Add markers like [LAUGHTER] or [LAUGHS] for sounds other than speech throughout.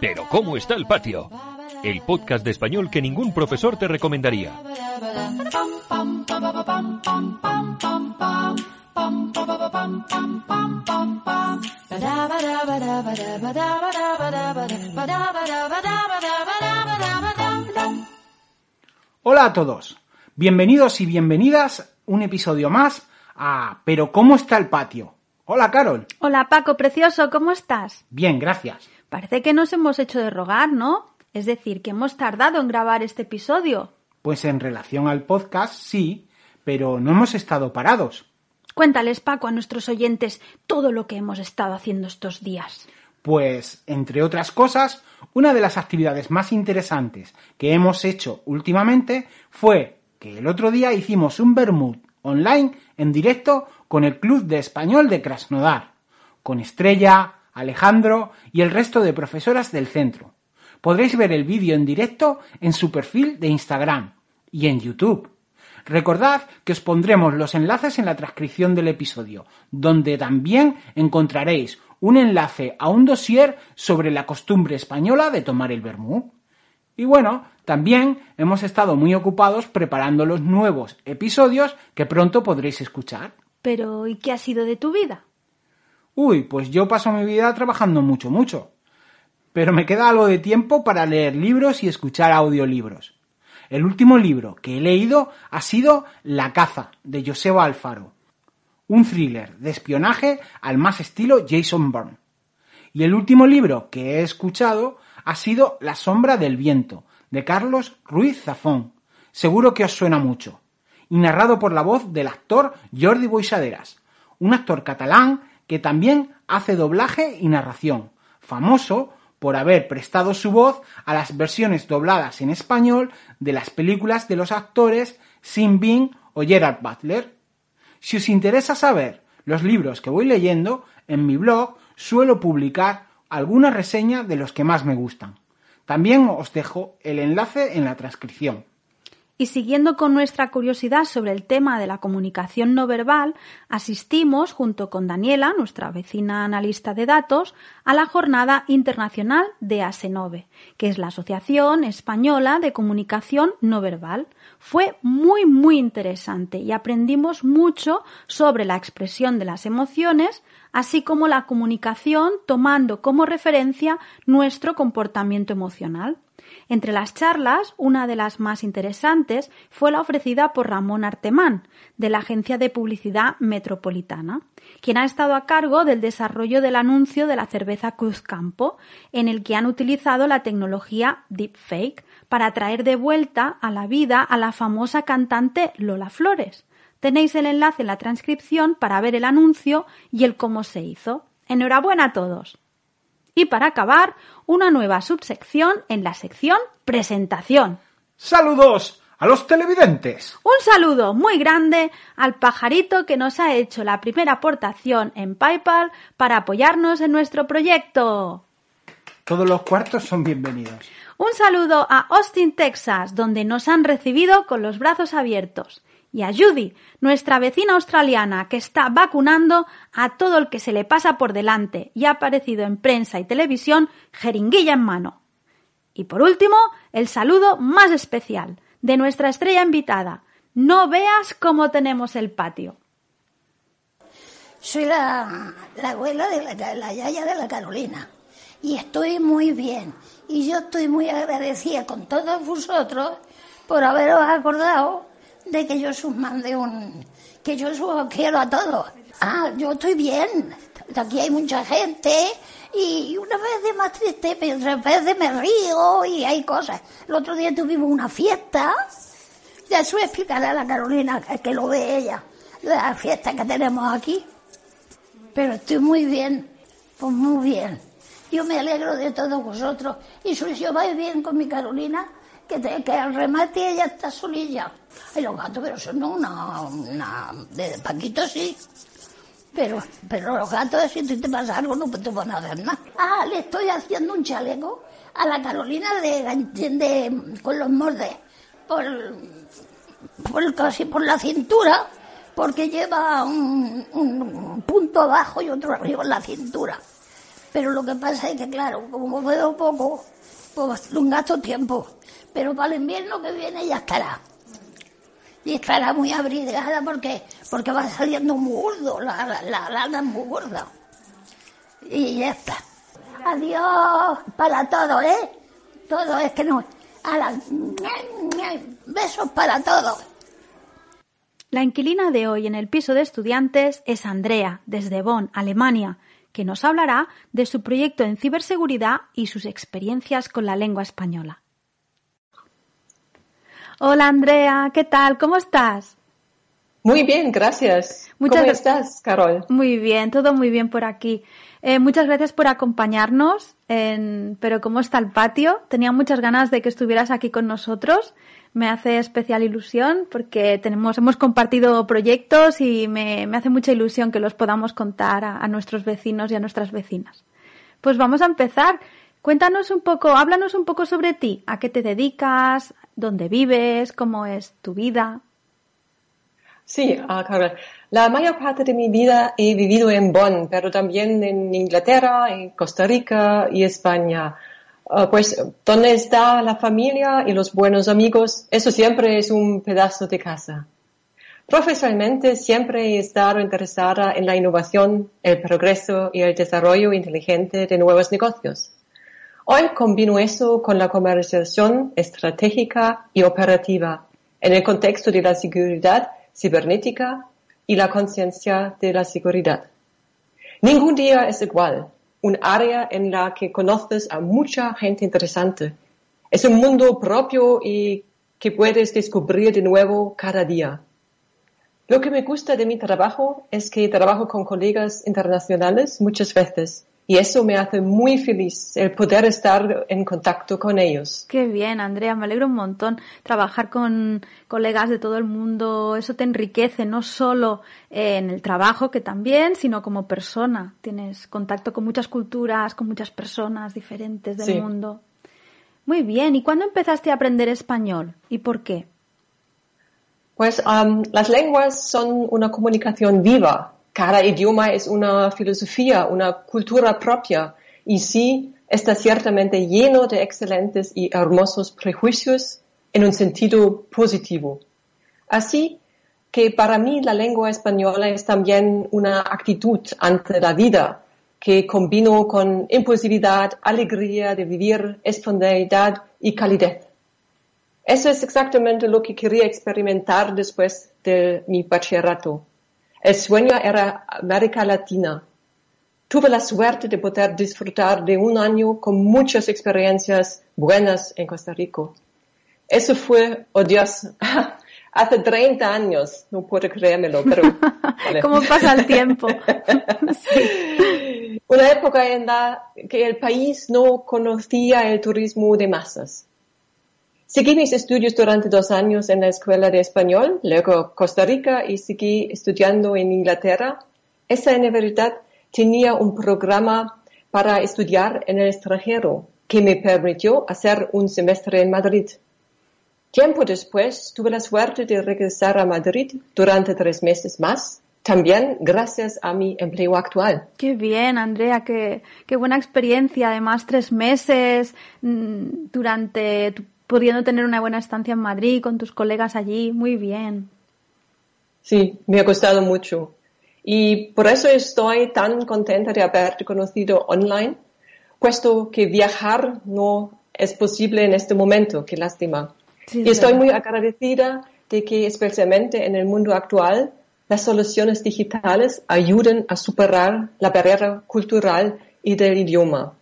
Pero ¿cómo está el patio? El podcast de español que ningún profesor te recomendaría. Hola a todos, bienvenidos y bienvenidas un episodio más a Pero ¿cómo está el patio? Hola Carol. Hola Paco, precioso, ¿cómo estás? Bien, gracias. Parece que nos hemos hecho de rogar, ¿no? Es decir, que hemos tardado en grabar este episodio. Pues en relación al podcast, sí, pero no hemos estado parados. Cuéntales, Paco, a nuestros oyentes todo lo que hemos estado haciendo estos días. Pues, entre otras cosas, una de las actividades más interesantes que hemos hecho últimamente fue que el otro día hicimos un Bermud online en directo con el Club de Español de Krasnodar, con Estrella, Alejandro y el resto de profesoras del centro. Podréis ver el vídeo en directo en su perfil de Instagram y en YouTube. Recordad que os pondremos los enlaces en la transcripción del episodio, donde también encontraréis un enlace a un dossier sobre la costumbre española de tomar el vermú. Y bueno, también hemos estado muy ocupados preparando los nuevos episodios que pronto podréis escuchar. Pero, ¿y qué ha sido de tu vida? Uy, pues yo paso mi vida trabajando mucho, mucho. Pero me queda algo de tiempo para leer libros y escuchar audiolibros. El último libro que he leído ha sido La caza, de Joseba Alfaro. Un thriller de espionaje al más estilo Jason Bourne. Y el último libro que he escuchado ha sido La sombra del viento, de Carlos Ruiz Zafón. Seguro que os suena mucho. Y narrado por la voz del actor Jordi Boixaderas, un actor catalán que también hace doblaje y narración, famoso por haber prestado su voz a las versiones dobladas en español de las películas de los actores Sin Bean o Gerard Butler. Si os interesa saber los libros que voy leyendo, en mi blog suelo publicar alguna reseña de los que más me gustan. También os dejo el enlace en la transcripción. Y siguiendo con nuestra curiosidad sobre el tema de la comunicación no verbal, asistimos, junto con Daniela, nuestra vecina analista de datos, a la Jornada Internacional de ASENOVE, que es la Asociación Española de Comunicación No Verbal. Fue muy, muy interesante y aprendimos mucho sobre la expresión de las emociones, así como la comunicación tomando como referencia nuestro comportamiento emocional. Entre las charlas, una de las más interesantes fue la ofrecida por Ramón Artemán, de la agencia de publicidad metropolitana, quien ha estado a cargo del desarrollo del anuncio de la cerveza Cruzcampo, en el que han utilizado la tecnología deepfake para traer de vuelta a la vida a la famosa cantante Lola Flores. Tenéis el enlace en la transcripción para ver el anuncio y el cómo se hizo. Enhorabuena a todos. Y para acabar, una nueva subsección en la sección Presentación. ¡Saludos! a los televidentes. Un saludo muy grande al pajarito que nos ha hecho la primera aportación en PayPal para apoyarnos en nuestro proyecto. Todos los cuartos son bienvenidos. Un saludo a Austin, Texas, donde nos han recibido con los brazos abiertos y a Judy, nuestra vecina australiana, que está vacunando a todo el que se le pasa por delante y ha aparecido en prensa y televisión jeringuilla en mano. Y por último, el saludo más especial de nuestra estrella invitada. No veas cómo tenemos el patio. Soy la, abuela de la, yaya de la Carolina y estoy muy bien. Y yo estoy muy agradecida con todos vosotros por haberos acordado de que yo os mande un... que yo os quiero a todos. Ah, yo estoy bien. Aquí hay mucha gente y una vez de más triste, pero otra vez me río y hay cosas. El otro día tuvimos una fiesta. Ya eso explicaré a la Carolina, que lo ve ella, la fiesta que tenemos aquí. Pero estoy muy bien, pues muy bien. Yo me alegro de todos vosotros. Y si yo vais bien con mi Carolina, que, te, al remate ella está solilla. Ay, los gatos, pero son una, una de Paquito sí. Pero, pero los gatos, si te pasa algo, no te van a hacer nada. Ah, le estoy haciendo un chaleco a la Carolina de, con los mordes por, por casi por la cintura, porque lleva un, un punto abajo y otro arriba en la cintura. Pero lo que pasa es que, claro, como puedo poco, pues un gasto tiempo. Pero para el invierno que viene ya estará. Y estará muy abrigada porque, porque va saliendo muy gordo, la, la, lana es muy gorda. Y ya está. Adiós para todo, ¿eh? Todo es que no. A la... Besos para todos. La inquilina de hoy en el piso de estudiantes es Andrea, desde Bonn, Alemania, que nos hablará de su proyecto en ciberseguridad y sus experiencias con la lengua española. Hola Andrea, ¿qué tal? ¿Cómo estás? Muy bien, gracias. ¿Cómo estás, Carol? Muy bien, todo muy bien por aquí. Eh, muchas gracias por acompañarnos. En... Pero ¿cómo está el patio? Tenía muchas ganas de que estuvieras aquí con nosotros. Me hace especial ilusión porque tenemos, hemos compartido proyectos y me, hace mucha ilusión que los podamos contar a nuestros vecinos y a nuestras vecinas. Pues vamos a empezar. Cuéntanos un poco, háblanos un poco sobre ti. ¿A qué te dedicas? Dónde vives, cómo es tu vida. Sí, uh, La mayor parte de mi vida he vivido en Bonn, pero también en Inglaterra, en Costa Rica y España. Ah, pues donde está la familia y los buenos amigos, eso siempre es un pedazo de casa. Profesionalmente siempre he estado interesada en la innovación, el progreso y el desarrollo inteligente de nuevos negocios. Hoy combino eso con la comercialización estratégica y operativa en el contexto de la seguridad cibernética y la conciencia de la seguridad. Ningún día es igual. Un área en la que conoces a mucha gente interesante. Es un mundo propio y que puedes descubrir de nuevo cada día. Lo que me gusta de mi trabajo es que trabajo con colegas internacionales muchas veces y eso me hace muy feliz, el poder estar en contacto con ellos. Qué bien, Andrea, me alegro un montón. Trabajar con colegas de todo el mundo, eso te enriquece, no solo en el trabajo, que también, sino como persona. Tienes contacto con muchas culturas, con muchas personas diferentes del mundo. Muy bien, ¿y cuándo empezaste a aprender español y por qué? Pues um, las lenguas son una comunicación viva cada idioma es una filosofía, una cultura propia y sí está ciertamente lleno de excelentes y hermosos prejuicios en un sentido positivo. Así que para mí la lengua española es también una actitud ante la vida que combino con impulsividad, alegría de vivir, espontaneidad y calidez. Eso es exactamente lo que quería experimentar después de mi bachillerato. El sueño era América Latina. Tuve la suerte de poder disfrutar de un año con muchas experiencias buenas en Costa Rica. Eso fue, oh Dios, [LAUGHS] hace 30 años, no puedo creérmelo, pero... [LAUGHS] ¿Cómo pasa el tiempo? [LAUGHS] Una época en la que el país no conocía el turismo de masas. Seguí mis estudios durante dos años en la Escuela de Español, luego Costa Rica y seguí estudiando en Inglaterra. Esa universidad tenía un programa para estudiar en el extranjero que me permitió hacer un semestre en Madrid. Tiempo después tuve la suerte de regresar a Madrid durante tres meses más, también gracias a mi empleo actual. Qué bien, Andrea, qué, qué buena experiencia. Además, tres meses mm, durante tu pudiendo tener una buena estancia en Madrid con tus colegas allí. Muy bien. Sí, me ha costado mucho. Y por eso estoy tan contenta de haberte conocido online, puesto que viajar no es posible en este momento. Qué lástima. y estoy muy agradecida de que especialmente en el mundo actual las soluciones digitales ayuden a superar la barrera cultural y del idioma.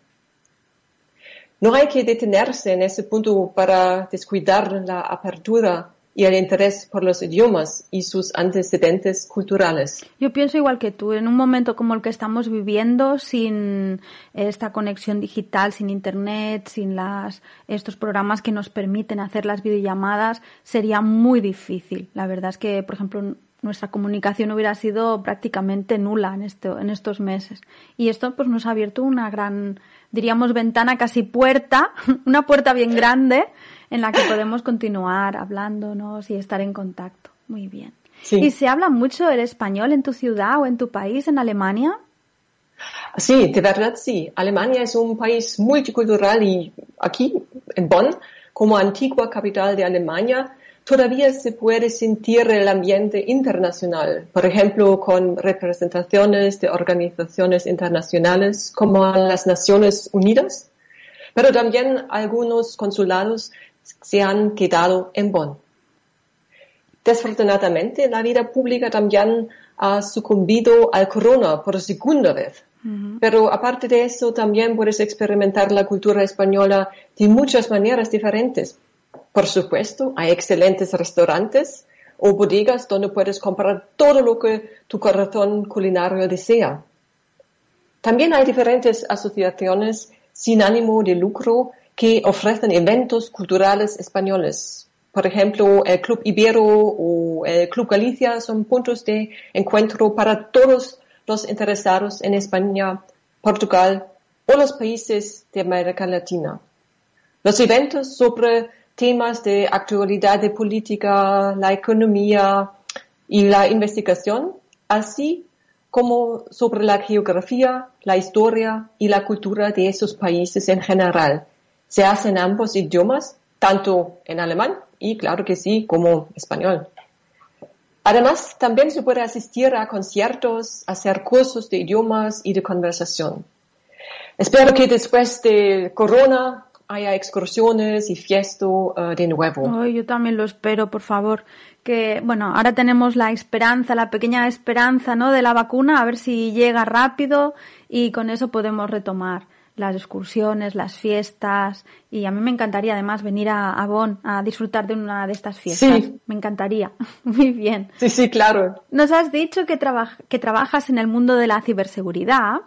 No hay que detenerse en ese punto para descuidar la apertura y el interés por los idiomas y sus antecedentes culturales. Yo pienso igual que tú, en un momento como el que estamos viviendo, sin esta conexión digital, sin internet, sin estos programas que nos permiten hacer las videollamadas, sería muy difícil. La verdad es que, por ejemplo, nuestra comunicación hubiera sido prácticamente nula en, en estos meses. Y esto pues nos ha abierto una gran diríamos ventana, casi puerta, [LAUGHS] una puerta bien grande en la que podemos continuar hablándonos y estar en contacto. Muy bien. Sí. ¿Y se habla mucho el español en tu ciudad o en tu país, en Alemania? Sí, de verdad sí. Alemania es un país multicultural y aquí, en Bonn, como antigua capital de Alemania, todavía se puede sentir el ambiente internacional, por ejemplo, con representaciones de organizaciones internacionales como las Naciones Unidas, pero también algunos consulados se han quedado en Bonn. Desafortunadamente, la vida pública también ha sucumbido al corona por segunda vez. Pero aparte de eso, también puedes experimentar la cultura española de muchas maneras diferentes. Por supuesto, hay excelentes restaurantes o bodegas donde puedes comprar todo lo que tu corazón culinario desea. También hay diferentes asociaciones sin ánimo de lucro que ofrecen eventos culturales españoles. Por ejemplo, el Club Ibero o el Club Galicia son puntos de encuentro para todos los interesados en España, Portugal o los países de América Latina. Los eventos sobre temas de actualidad de política, la economía y la investigación, así como sobre la geografía, la historia y la cultura de esos países en general. Se hacen ambos idiomas, tanto en alemán y, claro que sí, como español. Además, también se puede asistir a conciertos, hacer cursos de idiomas y de conversación. Espero que después de Corona haya excursiones y fiestas uh, de nuevo. Yo también lo espero, por favor. Que, bueno, ahora tenemos la esperanza, la pequeña esperanza, ¿no? De la vacuna, a ver si llega rápido y con eso podemos retomar las excursiones, las fiestas y a mí me encantaría además venir a, a Bonn a disfrutar de una de estas fiestas. Sí. Me encantaría. [LAUGHS] Muy bien. Sí, sí, claro. Nos has dicho que, traba- que trabajas en el mundo de la ciberseguridad.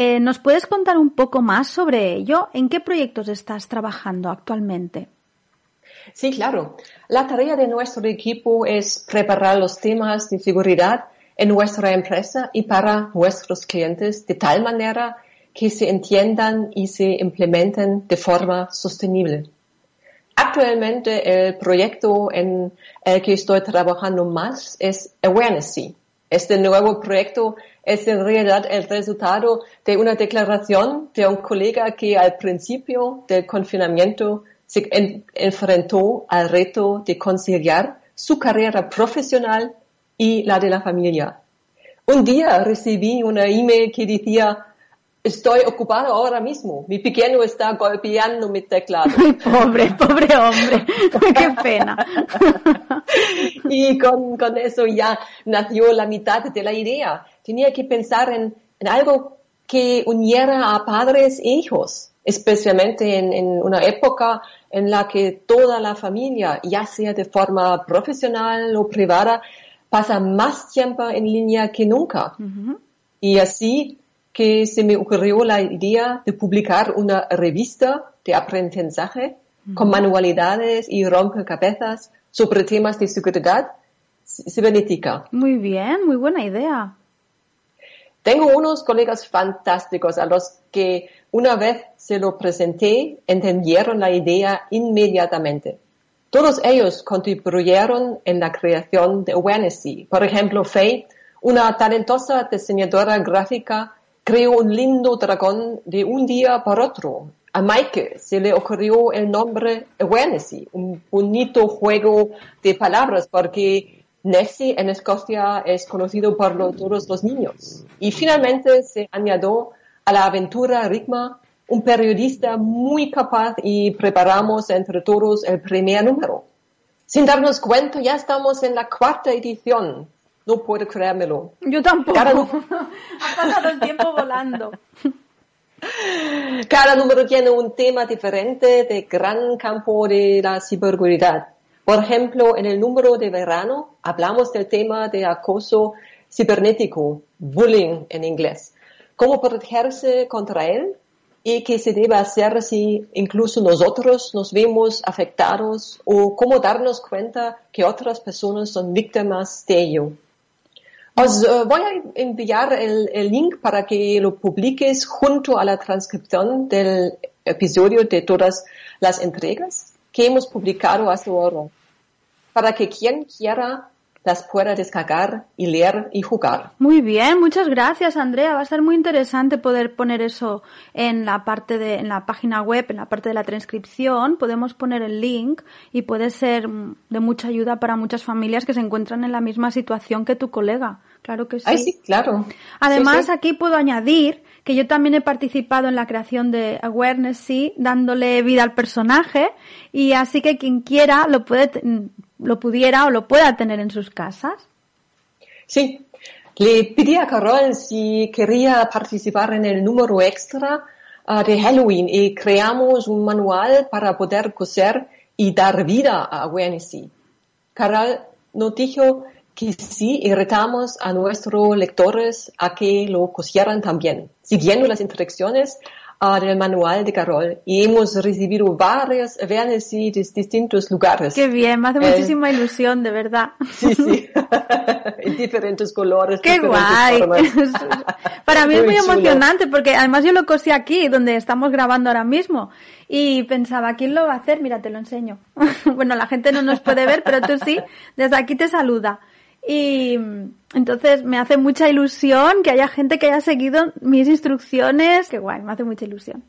Eh, ¿Nos puedes contar un poco más sobre ello? ¿En qué proyectos estás trabajando actualmente? Sí, claro. La tarea de nuestro equipo es preparar los temas de seguridad en nuestra empresa y para nuestros clientes de tal manera que se entiendan y se implementen de forma sostenible. Actualmente el proyecto en el que estoy trabajando más es Awareness. Este nuevo proyecto es en realidad el resultado de una declaración de un colega que al principio del confinamiento se en- enfrentó al reto de conciliar su carrera profesional y la de la familia. Un día recibí una email que decía, estoy ocupado ahora mismo, mi pequeño está golpeando mi teclado. [LAUGHS] Pobre, pobre hombre. [LAUGHS] Qué pena. [LAUGHS] y con, con eso ya nació la mitad de la idea. Tenía que pensar en, en algo que uniera a padres e hijos, especialmente en, en una época en la que toda la familia, ya sea de forma profesional o privada, pasa más tiempo en línea que nunca. Y así que se me ocurrió la idea de publicar una revista de aprendizaje con manualidades y rompecabezas sobre temas de seguridad cibernética. Muy bien, muy buena idea. Tengo unos colegas fantásticos a los que una vez se lo presenté, entendieron la idea inmediatamente. Todos ellos contribuyeron en la creación de Awareness. Por ejemplo, Faye, una talentosa diseñadora gráfica, creó un lindo dragón de un día para otro. A Mike se le ocurrió el nombre Awareness, un bonito juego de palabras porque Nessie en Escocia es conocido por lo- todos los niños. Y finalmente se añadió a la aventura Rigma un periodista muy capaz y preparamos entre todos el primer número. Sin darnos cuenta, ya estamos en la cuarta edición. No puedo creérmelo. Yo tampoco. Claro. [LAUGHS] ha pasado el tiempo volando. [LAUGHS] Cada número tiene un tema diferente de gran campo de la ciberseguridad. Por ejemplo, en el número de verano hablamos del tema de acoso cibernético, bullying en inglés, cómo protegerse contra él y qué se debe hacer si incluso nosotros nos vemos afectados o cómo darnos cuenta que otras personas son víctimas de ello. Os eh, voy a enviar el, el link para que lo publiques junto a la transcripción del episodio de todas las entregas que hemos publicado hasta ahora, para que quien quiera las pueda descargar y leer y jugar. Muy bien, muchas gracias Andrea. Va a ser muy interesante poder poner eso en la parte de, en la página web, en la parte de la transcripción. Podemos poner el link y puede ser de mucha ayuda para muchas familias que se encuentran en la misma situación que tu colega. Claro que sí. Ay, sí, claro. Además, Sí, sí. aquí puedo añadir que yo también he participado en la creación de Awareness, sí, dándole vida al personaje y así que quien quiera lo puede, lo pudiera o lo pueda tener en sus casas. Sí, le pedí a Carol si quería participar en el número extra ah, de Halloween y creamos un manual para poder coser y dar vida a Awareness. Carol nos dijo que sí y retamos a nuestros lectores a que lo cosieran también, siguiendo las instrucciones ah, del manual de Carol y hemos recibido varias Awareness de distintos lugares. Qué bien, me hace Eh, muchísima ilusión, de verdad. [LAUGHS] Sí, sí. [LAUGHS] en diferentes colores. Qué diferentes guay. formas. [LAUGHS] Para mí es muy chulo. emocionante porque además yo lo cosí aquí, donde estamos grabando ahora mismo. Y pensaba, ¿quién lo va a hacer? Mira, te lo enseño. bueno, la gente no nos puede ver, pero tú sí. Desde aquí te saluda. Y entonces me hace mucha ilusión que haya gente que haya seguido mis instrucciones. Qué guay, me hace mucha ilusión.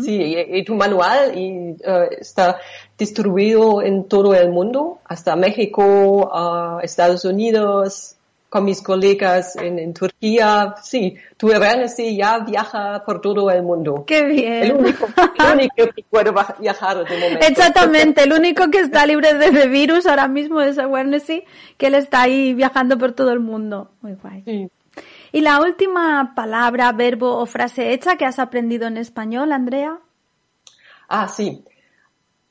Sí, y, y tu manual y, eh, está distribuido en todo el mundo, hasta México, a Estados Unidos, con mis colegas en, en Turquía. Sí, tu awareness ya viaja por todo el mundo. Qué El bien. único, el único que puede viajar de momento. Exactamente, el único que está libre de virus ahora mismo es Awarenessy, que él está ahí viajando por todo el mundo. Muy guay. Sí. ¿Y la última palabra, verbo o frase hecha que has aprendido en español, Andrea? Ah, sí.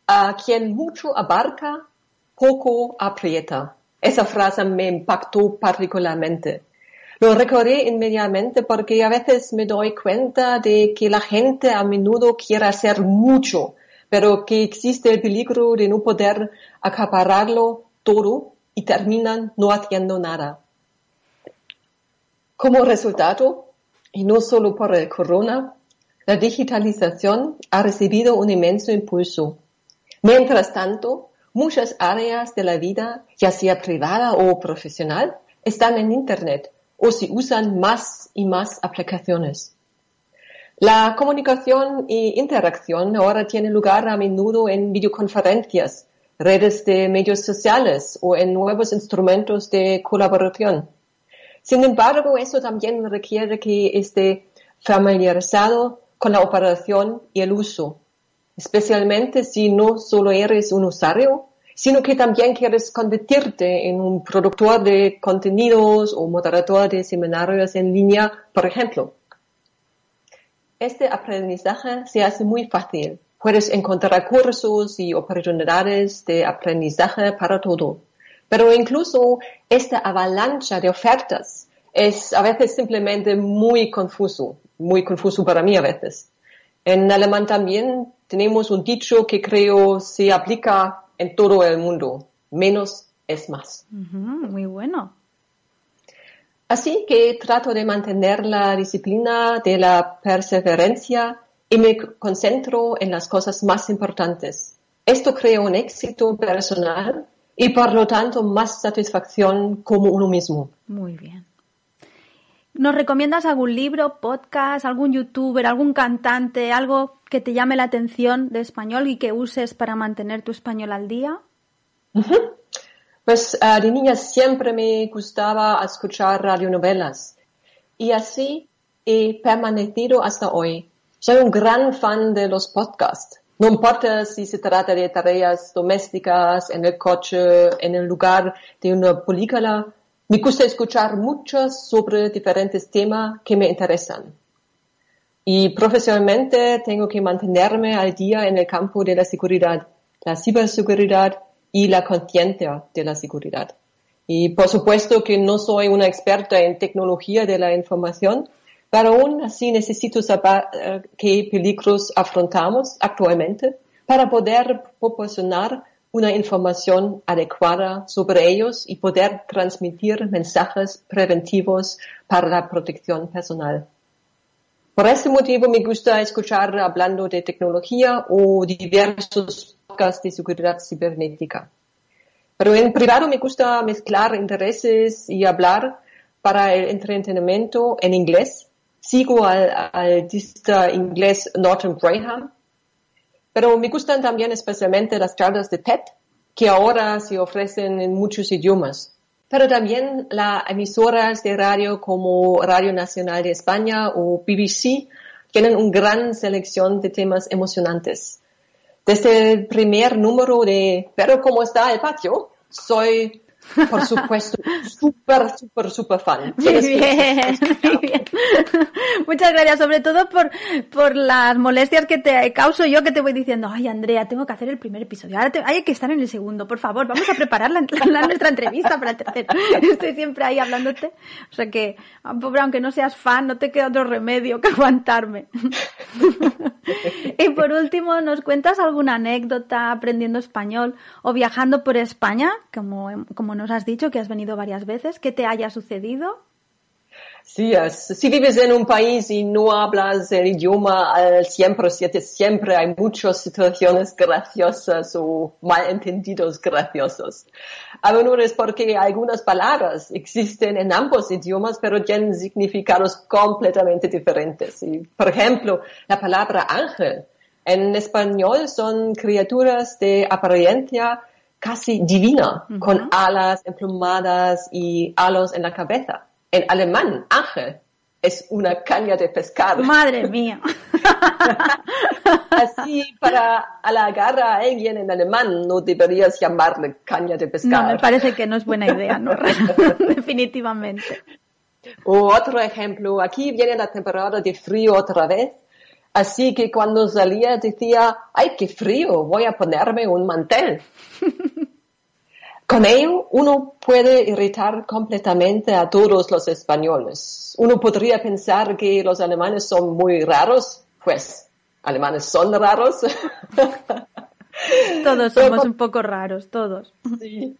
A quien mucho abarca, poco aprieta. Esa frase me impactó particularmente. Lo recordé inmediatamente porque a veces me doy cuenta de que la gente a menudo quiere hacer mucho, pero que existe el peligro de no poder acapararlo todo y terminan no haciendo nada. Como resultado, y no solo por el corona, la digitalización ha recibido un inmenso impulso. Mientras tanto, muchas áreas de la vida, ya sea privada o profesional, están en Internet o se usan más y más aplicaciones. La comunicación e interacción ahora tiene lugar a menudo en videoconferencias, redes de medios sociales o en nuevos instrumentos de colaboración. Sin embargo, eso también requiere que esté familiarizado con la operación y el uso, especialmente si no solo eres un usuario, sino que también quieres convertirte en un productor de contenidos o moderador de seminarios en línea, por ejemplo. Este aprendizaje se hace muy fácil. Puedes encontrar cursos y oportunidades de aprendizaje para todo. Pero incluso esta avalancha de ofertas es a veces simplemente muy confuso, muy confuso para mí a veces. En alemán también tenemos un dicho que creo se aplica en todo el mundo. Menos es más. Muy bueno. Así que trato de mantener la disciplina de la perseverancia y me concentro en las cosas más importantes. Esto crea un éxito personal y por lo tanto más satisfacción como uno mismo. Muy bien. ¿Nos recomiendas algún libro, podcast, algún youtuber, algún cantante, algo que te llame la atención de español y que uses para mantener tu español al día? Pues uh, de niña siempre me gustaba escuchar radionovelas y así he permanecido hasta hoy. Soy un gran fan de los podcasts. No importa si se trata de tareas domésticas, en el coche, en el lugar de una película, me gusta escuchar muchos sobre diferentes temas que me interesan. Y profesionalmente tengo que mantenerme al día en el campo de la seguridad, la ciberseguridad y la conciencia de la seguridad. Y por supuesto que no soy una experta en tecnología de la información, pero aún así necesito saber uh, qué peligros afrontamos actualmente para poder proporcionar una información adecuada sobre ellos y poder transmitir mensajes preventivos para la protección personal. Por este motivo me gusta escuchar hablando de tecnología o diversos podcasts de seguridad cibernética. Pero en privado me gusta mezclar intereses y hablar para el entretenimiento en inglés. Sigo al, artista inglés Norton Braham. Pero me gustan también especialmente las charlas de TED, que ahora se ofrecen en muchos idiomas. Pero también las emisoras de radio como Radio Nacional de España o BBC tienen una gran selección de temas emocionantes. Desde el primer número de Pero ¿cómo está el patio? Soy por supuesto, [LAUGHS] súper, súper, súper fan. Muy bien, muy bien. [LAUGHS] Muchas gracias, sobre todo por, por las molestias que te causo yo, que te voy diciendo, ay Andrea, tengo que hacer el primer episodio, ahora hay que estar en el segundo, por favor, vamos a preparar la, [LAUGHS] nuestra entrevista para el tercero. Estoy siempre ahí hablándote, o sea que, pobre, aunque no seas fan, no te queda otro remedio que aguantarme. y por último, ¿nos cuentas alguna anécdota aprendiendo español o viajando por España, como, como nos has dicho que has venido varias veces, ¿qué te haya sucedido? Sí, si vives en un país y no hablas el idioma al 100%, siempre hay muchas situaciones graciosas o malentendidos graciosos. A menudo es porque algunas palabras existen en ambos idiomas, pero tienen significados completamente diferentes. por ejemplo, la palabra ángel en español son criaturas de apariencia casi divina, con alas emplumadas y halos en la cabeza. En alemán, ángel es una caña de pescar. Madre [LAUGHS] mía. Así, para halagar a alguien en alemán, no deberías llamarle caña de pescar. No, me parece que no es buena idea, ¿no? [LAUGHS] [LAUGHS] Definitivamente. otro ejemplo, aquí viene la temporada de frío otra vez. Así que cuando salía decía, ay, qué frío, voy a ponerme un mantel. [LAUGHS] Con ello, uno puede irritar completamente a todos los españoles. Uno podría pensar que los alemanes son muy raros, pues, alemanes son raros. [LAUGHS] Todos somos un poco raros, todos. Sí.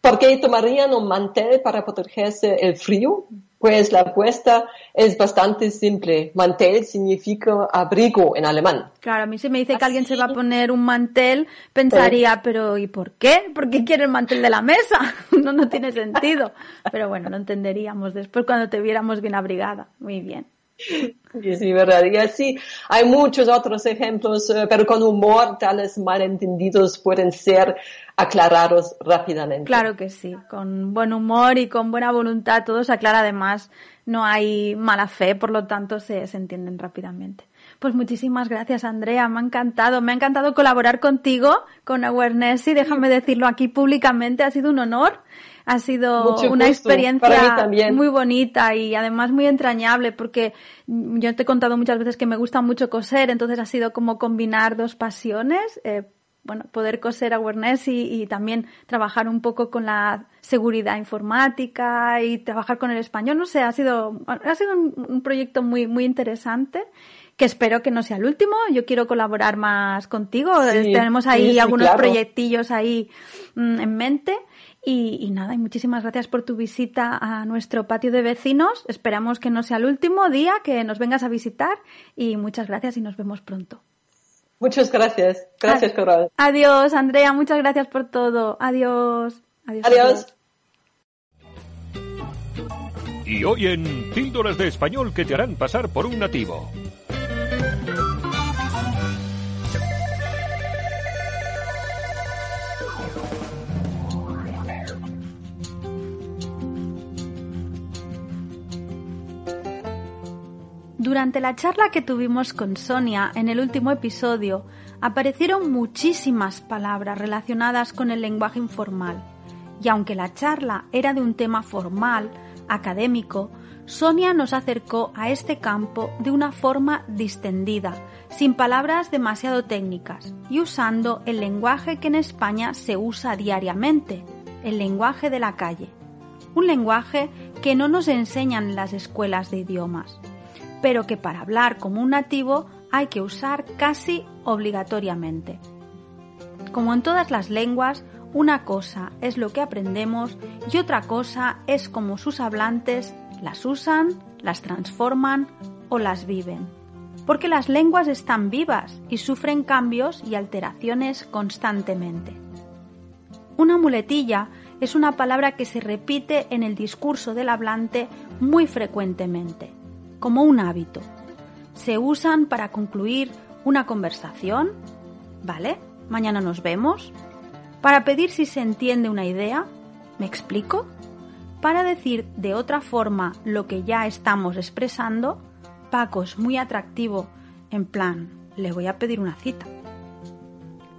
¿Por qué tomarían un mantel para protegerse el frío? Pues la apuesta es bastante simple. Mantel significa abrigo en alemán. Claro, a mí si me dice que alguien se va a poner un mantel, pensaría, pero ¿y por qué? ¿Por qué quiere el mantel de la mesa? [LAUGHS] no, no tiene sentido. Pero bueno, lo entenderíamos después cuando te viéramos bien abrigada. Muy bien. [LAUGHS] Sí, verdad. Y así hay muchos otros ejemplos, eh, pero con humor tales malentendidos pueden ser aclarados rápidamente. Claro que sí, con buen humor y con buena voluntad todo se aclara además, no hay mala fe, por lo tanto se, se entienden rápidamente. Pues muchísimas gracias, Andrea. Me ha encantado. Me ha encantado colaborar contigo, con Awareness, y déjame decirlo aquí públicamente. Ha sido un honor. Ha sido una experiencia muy bonita y además muy entrañable porque yo te he contado muchas veces que me gusta mucho coser, entonces ha sido como combinar dos pasiones. Eh, bueno, poder coser awareness y, y, también trabajar un poco con la seguridad informática y trabajar con el español. No sé, ha sido, ha sido un, proyecto muy, muy interesante que espero que no sea el último. Yo quiero colaborar más contigo. Tenemos ahí algunos proyectillos ahí mm, en mente. Y, nada, y muchísimas gracias por tu visita a nuestro patio de vecinos. Esperamos que no sea el último día que nos vengas a visitar y muchas gracias y nos vemos pronto. Muchas gracias. Gracias, Coral. Adiós, Andrea. Muchas gracias por todo. Adiós. Adiós. adiós. Y hoy en Píldoras de Español que te harán pasar por un nativo. Durante la charla que tuvimos con Sonia en el último episodio, aparecieron muchísimas palabras relacionadas con el lenguaje informal. Y aunque la charla era de un tema formal, académico, Sonia nos acercó a este campo de una forma distendida, sin palabras demasiado técnicas y usando el lenguaje que en España se usa diariamente, el lenguaje de la calle. Un lenguaje que no nos enseñan en las escuelas de idiomas pero que para hablar como un nativo hay que usar casi obligatoriamente. Como en todas las lenguas, una cosa es lo que aprendemos y otra cosa es cómo sus hablantes las usan, las transforman o las viven. Porque las lenguas están vivas y sufren cambios y alteraciones constantemente. Una muletilla es una palabra que se repite en el discurso del hablante muy frecuentemente, como un hábito. Se usan para concluir una conversación, ¿vale? Mañana nos vemos. Para pedir si se entiende una idea, ¿me explico? Para decir de otra forma lo que ya estamos expresando, Paco es muy atractivo, en plan, le voy a pedir una cita.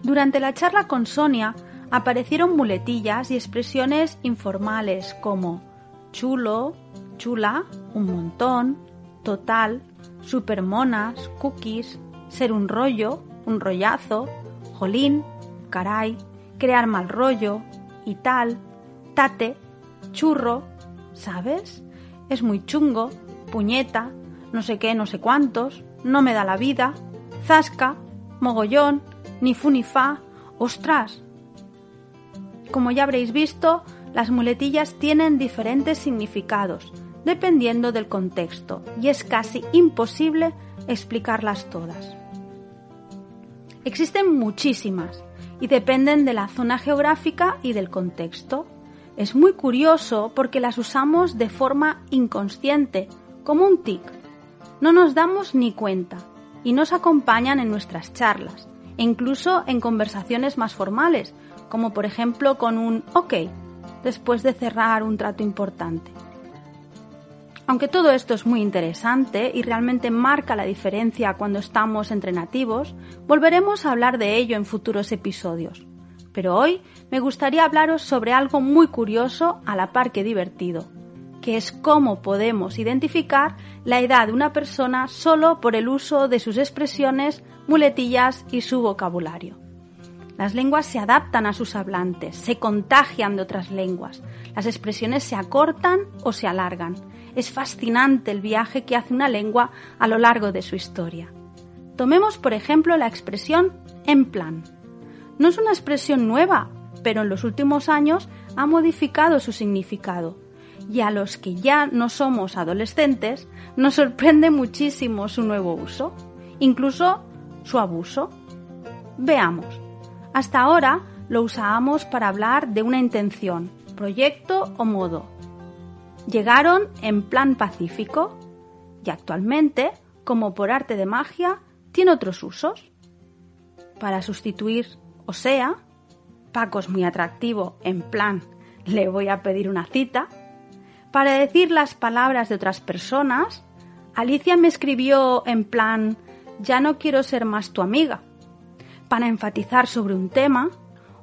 Durante la charla con Sonia aparecieron muletillas y expresiones informales como chulo, chula, un montón, total, supermonas, cookies, ser un rollo, un rollazo, jolín, caray, crear mal rollo, y tal, tate, churro, ¿sabes? Es muy chungo, puñeta, no sé qué, no sé cuántos, no me da la vida, zasca, mogollón, ni fu ni fa, ostras. Como ya habréis visto, las muletillas tienen diferentes significados, dependiendo del contexto, y es casi imposible explicarlas todas. Existen muchísimas y dependen de la zona geográfica y del contexto. Es muy curioso porque las usamos de forma inconsciente, como un tic. No nos damos ni cuenta y nos acompañan en nuestras charlas, e incluso en conversaciones más formales, como por ejemplo con un ok, después de cerrar un trato importante. Aunque todo esto es muy interesante y realmente marca la diferencia cuando estamos entre nativos, volveremos a hablar de ello en futuros episodios. Pero hoy me gustaría hablaros sobre algo muy curioso a la par que divertido, que es cómo podemos identificar la edad de una persona solo por el uso de sus expresiones, muletillas y su vocabulario. Las lenguas se adaptan a sus hablantes, se contagian de otras lenguas, las expresiones se acortan o se alargan es fascinante el viaje que hace una lengua a lo largo de su historia. Tomemos, por ejemplo, la expresión en plan. No es una expresión nueva, pero en los últimos años ha modificado su significado. Y a los que ya no somos adolescentes, nos sorprende muchísimo su nuevo uso, incluso su abuso. Veamos. Hasta ahora lo usábamos para hablar de una intención, proyecto o modo, llegaron en plan pacífico y actualmente, como por arte de magia, tiene otros usos. Para sustituir o sea, Paco es muy atractivo en plan le voy a pedir una cita. Para decir las palabras de otras personas, Alicia me escribió en plan ya no quiero ser más tu amiga. Para enfatizar sobre un tema,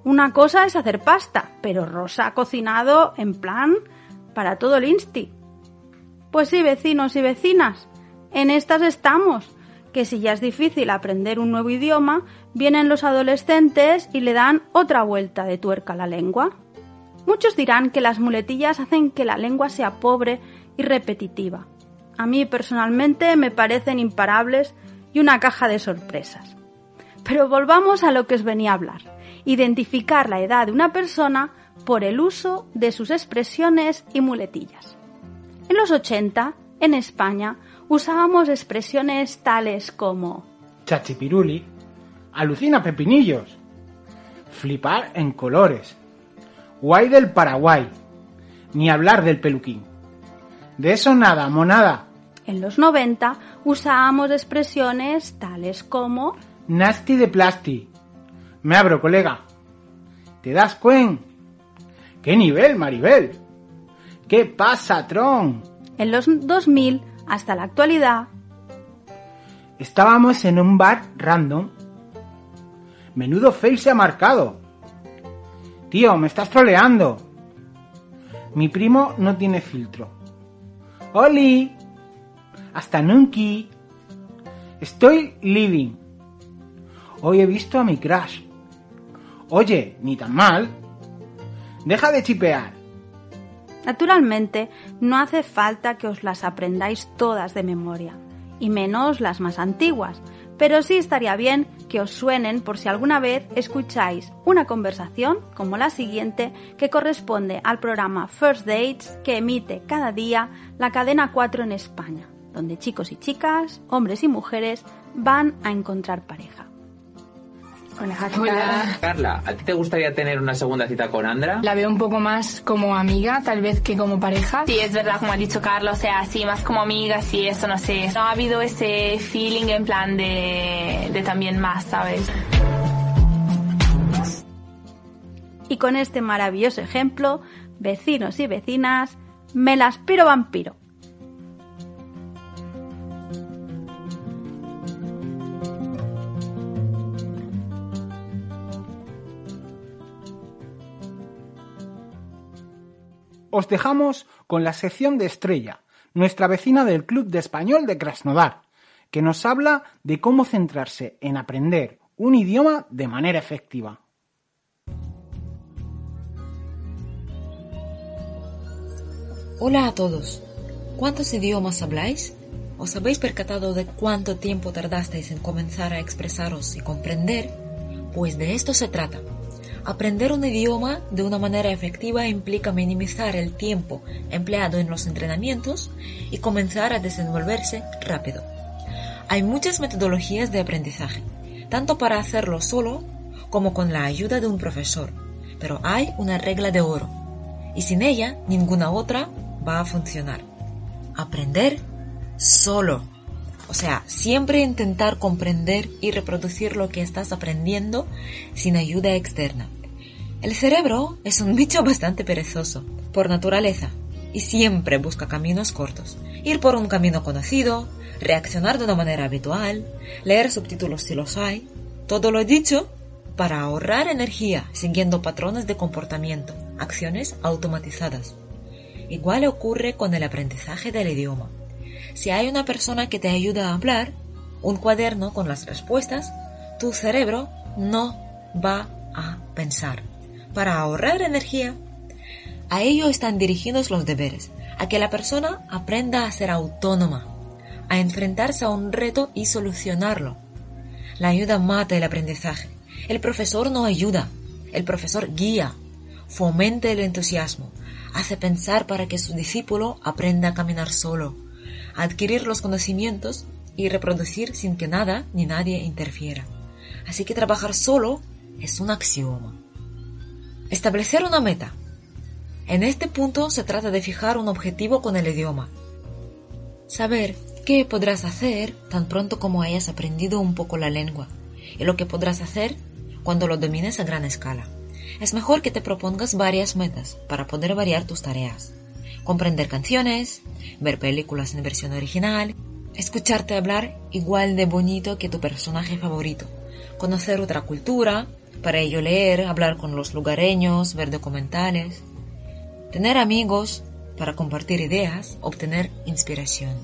una cosa es hacer pasta, pero Rosa ha cocinado en plan para todo el insti. Pues sí, vecinos y vecinas, en estas estamos, que si ya es difícil aprender un nuevo idioma, vienen los adolescentes y le dan otra vuelta de tuerca a la lengua. Muchos dirán que las muletillas hacen que la lengua sea pobre y repetitiva. A mí personalmente me parecen imparables y una caja de sorpresas. Pero volvamos a lo que os venía a hablar. Identificar la edad de una persona por el uso de sus expresiones y muletillas. En los 80, en España, usábamos expresiones tales como chachipiruli, alucina pepinillos, flipar en colores, guay del Paraguay, ni hablar del peluquín. De eso nada, monada. En los 90 usábamos expresiones tales como nasty de plasti. Me abro, colega. ¿Te das cuenta? ¿Qué nivel, Maribel? ¿Qué pasa, Tron? En los 2000 hasta la actualidad. Estábamos en un bar random. Menudo fail se ha marcado. Tío, me estás troleando. Mi primo no tiene filtro. ¡Oli! Hasta nunca. Estoy living. Hoy he visto a mi crush. Oye, ni tan mal. Deja de chipear. Naturalmente, no hace falta que os las aprendáis todas de memoria, y menos las más antiguas, pero sí estaría bien que os suenen por si alguna vez escucháis una conversación como la siguiente que corresponde al programa First Dates que emite cada día la cadena 4 en España, donde chicos y chicas, hombres y mujeres van a encontrar pareja. Hola. Carla, ¿a ti te gustaría tener una segunda cita con Andra? La veo un poco más como amiga, tal vez que como pareja. Sí, es verdad, como ha dicho Carlos, o sea, así más como amiga, sí, eso no sé. No ha habido ese feeling en plan de, de también más, ¿sabes? Y con este maravilloso ejemplo, vecinos y vecinas, me las piro vampiro. Os dejamos con la sección de Estrella, nuestra vecina del Club de Español de Krasnodar, que nos habla de cómo centrarse en aprender un idioma de manera efectiva. Hola a todos. ¿Cuántos idiomas habláis? ¿Os habéis percatado de cuánto tiempo tardasteis en comenzar a expresaros y comprender? Pues de esto se trata. Aprender un idioma de una manera efectiva implica minimizar el tiempo empleado en los entrenamientos y comenzar a desenvolverse rápido. Hay muchas metodologías de aprendizaje, tanto para hacerlo solo como con la ayuda de un profesor, pero hay una regla de oro, y sin ella ninguna otra va a funcionar. Aprender solo. O sea, siempre intentar comprender y reproducir lo que estás aprendiendo sin ayuda externa. El cerebro es un [LAUGHS] bicho bastante perezoso, por naturaleza, y siempre busca caminos cortos. Ir por un camino conocido, reaccionar de una manera habitual, leer subtítulos si los hay. Todo lo dicho para ahorrar energía siguiendo patrones de comportamiento, acciones automatizadas. Igual ocurre con el aprendizaje del idioma. Si hay una persona que te ayuda a hablar, un cuaderno con las respuestas, tu cerebro no va a pensar. Para ahorrar energía, a ello están dirigidos los deberes, a que la persona aprenda a ser autónoma, a enfrentarse a un reto y solucionarlo. La ayuda mata el aprendizaje. El profesor no ayuda, el profesor guía, fomenta el entusiasmo, hace pensar para que su discípulo aprenda a caminar solo, adquirir los conocimientos y reproducir sin que nada ni nadie interfiera. Así que trabajar solo es un axioma. Establecer una meta. En este punto se trata de fijar un objetivo con el idioma. Saber qué podrás hacer tan pronto como hayas aprendido un poco la lengua y lo que podrás hacer cuando lo domines a gran escala. Es mejor que te propongas varias metas para poder variar tus tareas. Comprender canciones, ver películas en versión original, escucharte hablar igual de bonito que tu personaje favorito, conocer otra cultura, para ello leer, hablar con los lugareños, ver documentales, tener amigos para compartir ideas, obtener inspiración.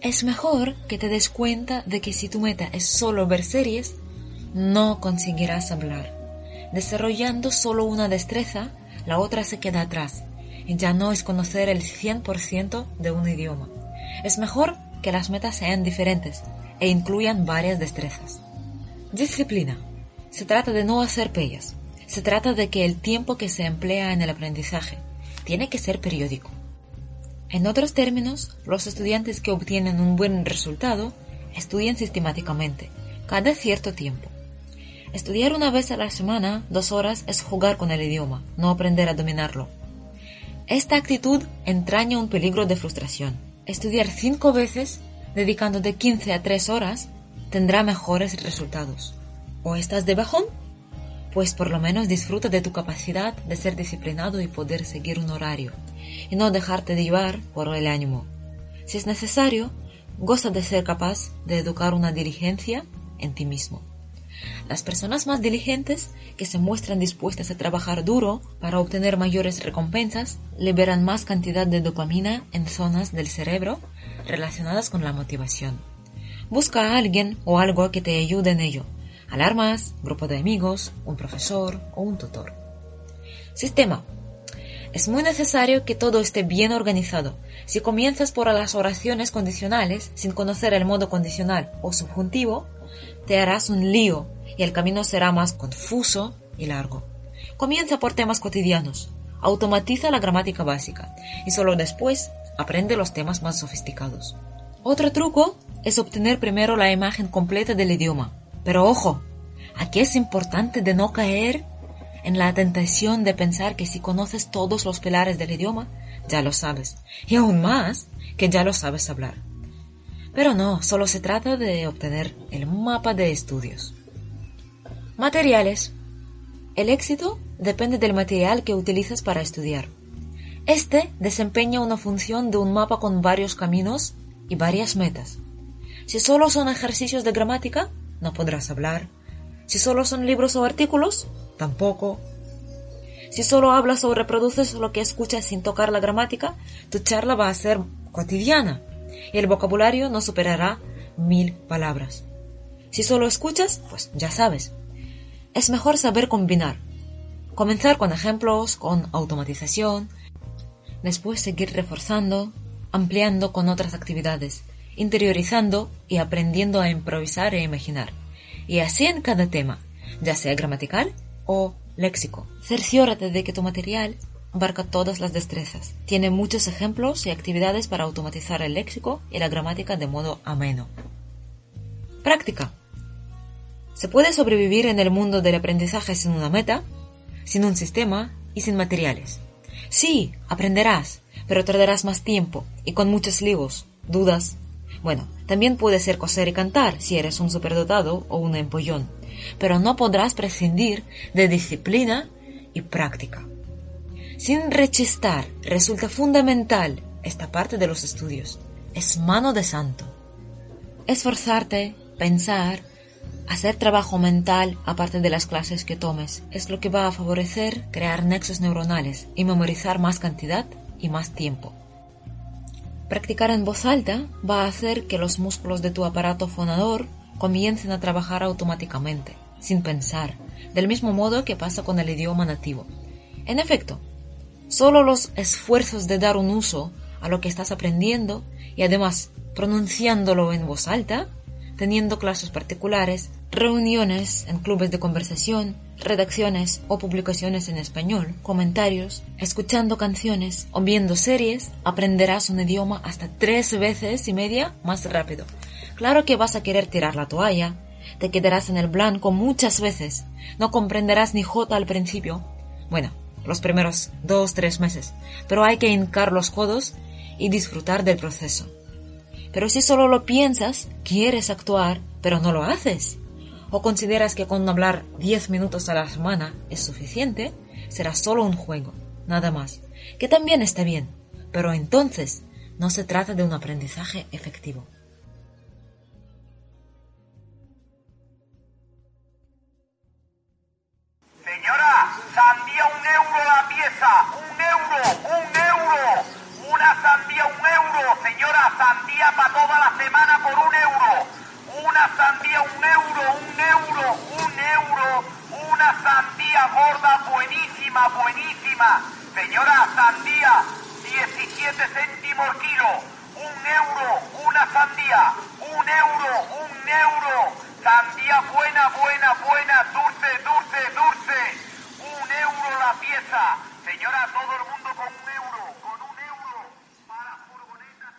Es mejor que te des cuenta de que si tu meta es solo ver series, no conseguirás hablar. Desarrollando solo una destreza, la otra se queda atrás ya no es conocer el 100% de un idioma. Es mejor que las metas sean diferentes e incluyan varias destrezas. Disciplina. Se trata de no hacer pellas. Se trata de que el tiempo que se emplea en el aprendizaje tiene que ser periódico. En otros términos, los estudiantes que obtienen un buen resultado estudian sistemáticamente, cada cierto tiempo. Estudiar una vez a la semana, dos horas, es jugar con el idioma, no aprender a dominarlo. Esta actitud entraña un peligro de frustración. Estudiar cinco veces, dedicando de 15 a 3 horas, tendrá mejores resultados. ¿O estás de bajón? Pues por lo menos disfruta de tu capacidad de ser disciplinado y poder seguir un horario, y no dejarte de llevar por el ánimo. Si es necesario, goza de ser capaz de educar una diligencia en ti mismo. Las personas más diligentes, que se muestran dispuestas a trabajar duro para obtener mayores recompensas, liberan más cantidad de dopamina en zonas del cerebro relacionadas con la motivación. Busca a alguien o algo que te ayude en ello. Alarmas, grupo de amigos, un profesor o un tutor. Sistema. Es muy necesario que todo esté bien organizado. Si comienzas por las oraciones condicionales sin conocer el modo condicional o subjuntivo, te harás un lío y el camino será más confuso y largo. Comienza por temas cotidianos, automatiza la gramática básica y solo después aprende los temas más sofisticados. Otro truco es obtener primero la imagen completa del idioma. Pero ojo, Aquí es importante de no caer en la tentación de pensar que si conoces todos los pilares del idioma, ya lo sabes. Y aún más, que ya lo sabes hablar. Pero no, solo se trata de obtener el mapa de estudios. Materiales. El éxito depende del material que utilizas para estudiar. Este desempeña una función de un mapa con varios caminos y varias metas. Si solo son ejercicios de gramática, no podrás hablar. Si solo son libros o artículos, tampoco. Si solo hablas o reproduces lo que escuchas sin tocar la gramática, tu charla va a ser cotidiana el vocabulario no superará mil palabras. Si solo escuchas, pues ya sabes. Es mejor saber combinar. Comenzar con ejemplos, con automatización, después seguir reforzando, ampliando con otras actividades, interiorizando y aprendiendo a improvisar e imaginar. Y así en cada tema, ya sea gramatical o léxico. Cerciórate de que tu material abarca todas las destrezas. Tiene muchos ejemplos y actividades para automatizar el léxico y la gramática de modo ameno. Práctica. Se puede sobrevivir en el mundo del aprendizaje sin una meta, sin un sistema y sin materiales. Sí, aprenderás, pero tardarás más tiempo y con muchos líos, dudas. Bueno, también puede ser coser y cantar si eres un superdotado o un empollón, pero no podrás prescindir de disciplina y práctica. Sin rechistar, resulta fundamental esta parte de los estudios. Es mano de santo. Esforzarte, pensar, hacer trabajo mental aparte de las clases que tomes es lo que va a favorecer crear nexos neuronales y memorizar más cantidad y más tiempo. Practicar en voz alta va a hacer que los músculos de tu aparato fonador comiencen a trabajar automáticamente, sin pensar, del mismo modo que pasa con el idioma nativo. En efecto, Solo los esfuerzos de dar un uso a lo que estás aprendiendo y además pronunciándolo en voz alta, teniendo clases particulares, reuniones en clubes de conversación, redacciones o publicaciones en español, comentarios, escuchando canciones o viendo series, aprenderás un idioma hasta tres veces y media más rápido. Claro que vas a querer tirar la toalla, te quedarás en el blanco muchas veces, no comprenderás ni jota al principio. Bueno, los primeros dos, tres meses, pero hay que hincar los codos y disfrutar del proceso. Pero si solo lo piensas, quieres actuar, pero no lo haces, o consideras que con hablar 10 minutos a la semana es suficiente, será solo un juego, nada más, que también está bien, pero entonces no se trata de un aprendizaje efectivo. Toda la semana por un euro. Una sandía un euro, un euro, un euro. Una sandía gorda, buenísima, buenísima. Señora, sandía, 17 céntimos kilo. Un euro, una sandía. Un euro, un euro. Sandía buena, buena, buena, dulce, dulce, dulce euro la pieza. Señora, todo el mundo con un euro, con un euro para furgonetas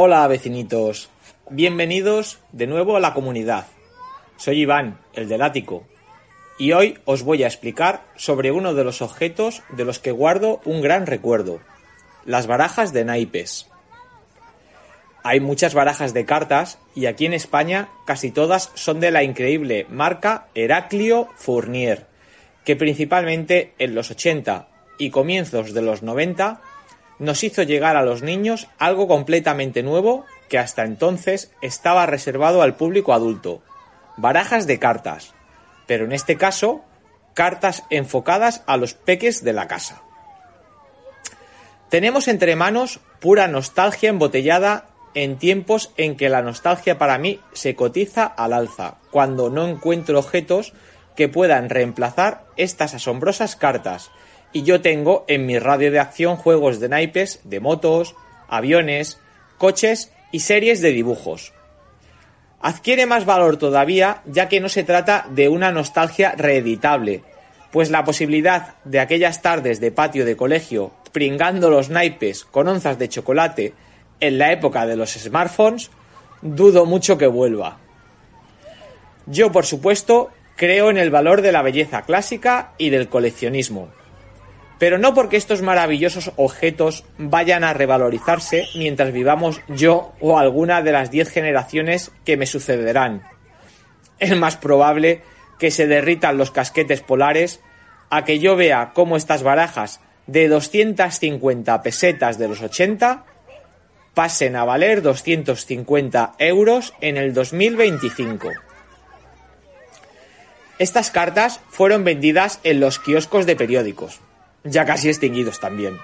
Hola vecinitos, bienvenidos de nuevo a la comunidad. Soy Iván, el del ático, y hoy os voy a explicar sobre uno de los objetos de los que guardo un gran recuerdo, las barajas de naipes. Hay muchas barajas de cartas y aquí en España casi todas son de la increíble marca Heraclio Fournier, que principalmente en los 80 y comienzos de los 90 nos hizo llegar a los niños algo completamente nuevo que hasta entonces estaba reservado al público adulto, barajas de cartas, pero en este caso cartas enfocadas a los peques de la casa. Tenemos entre manos pura nostalgia embotellada en tiempos en que la nostalgia para mí se cotiza al alza, cuando no encuentro objetos que puedan reemplazar estas asombrosas cartas, y yo tengo en mi radio de acción juegos de naipes, de motos, aviones, coches y series de dibujos. Adquiere más valor todavía ya que no se trata de una nostalgia reeditable, pues la posibilidad de aquellas tardes de patio de colegio pringando los naipes con onzas de chocolate en la época de los smartphones, dudo mucho que vuelva. Yo, por supuesto, creo en el valor de la belleza clásica y del coleccionismo. Pero no porque estos maravillosos objetos vayan a revalorizarse mientras vivamos yo o alguna de las diez generaciones que me sucederán. Es más probable que se derritan los casquetes polares a que yo vea cómo estas barajas de 250 pesetas de los 80 pasen a valer 250 euros en el 2025. Estas cartas fueron vendidas en los kioscos de periódicos, ya casi extinguidos también,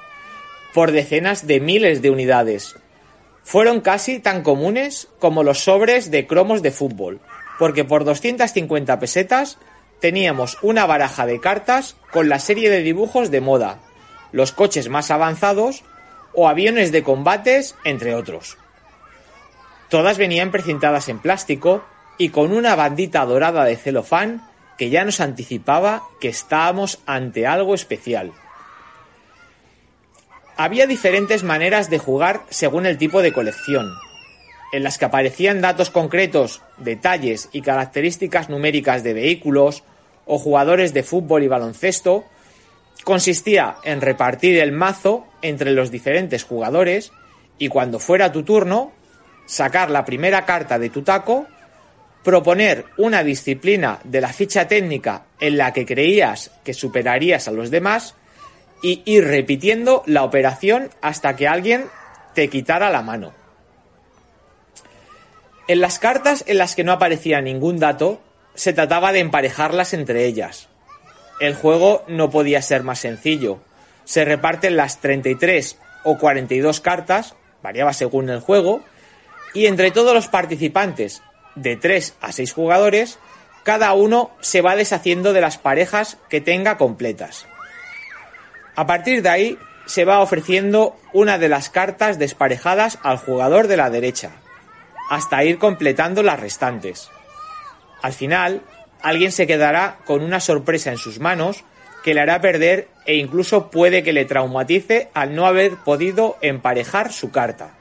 por decenas de miles de unidades. Fueron casi tan comunes como los sobres de cromos de fútbol, porque por 250 pesetas teníamos una baraja de cartas con la serie de dibujos de moda, los coches más avanzados o aviones de combates, entre otros. Todas venían precintadas en plástico y con una bandita dorada de celofán que ya nos anticipaba que estábamos ante algo especial. Había diferentes maneras de jugar según el tipo de colección, en las que aparecían datos concretos, detalles y características numéricas de vehículos o jugadores de fútbol y baloncesto, consistía en repartir el mazo entre los diferentes jugadores y cuando fuera tu turno, sacar la primera carta de tu taco, proponer una disciplina de la ficha técnica en la que creías que superarías a los demás y ir repitiendo la operación hasta que alguien te quitara la mano. En las cartas en las que no aparecía ningún dato, se trataba de emparejarlas entre ellas. El juego no podía ser más sencillo. Se reparten las 33 o 42 cartas, variaba según el juego, y entre todos los participantes, de 3 a 6 jugadores, cada uno se va deshaciendo de las parejas que tenga completas. A partir de ahí, se va ofreciendo una de las cartas desparejadas al jugador de la derecha, hasta ir completando las restantes. Al final, alguien se quedará con una sorpresa en sus manos que le hará perder e incluso puede que le traumatice al no haber podido emparejar su carta.